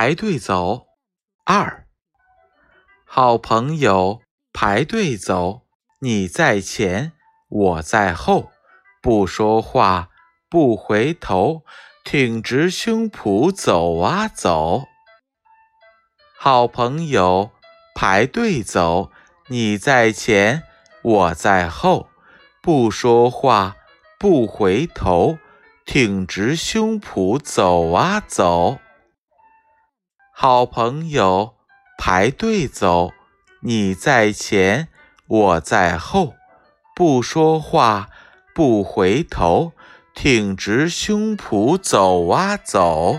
排队走。二，好朋友排队走，你在前，我在后，不说话，不回头，挺直胸脯走啊走。好朋友排队走，你在前，我在后，不说话，不回头。挺直胸脯走啊走，好朋友排队走，你在前，我在后，不说话，不回头，挺直胸脯走啊走。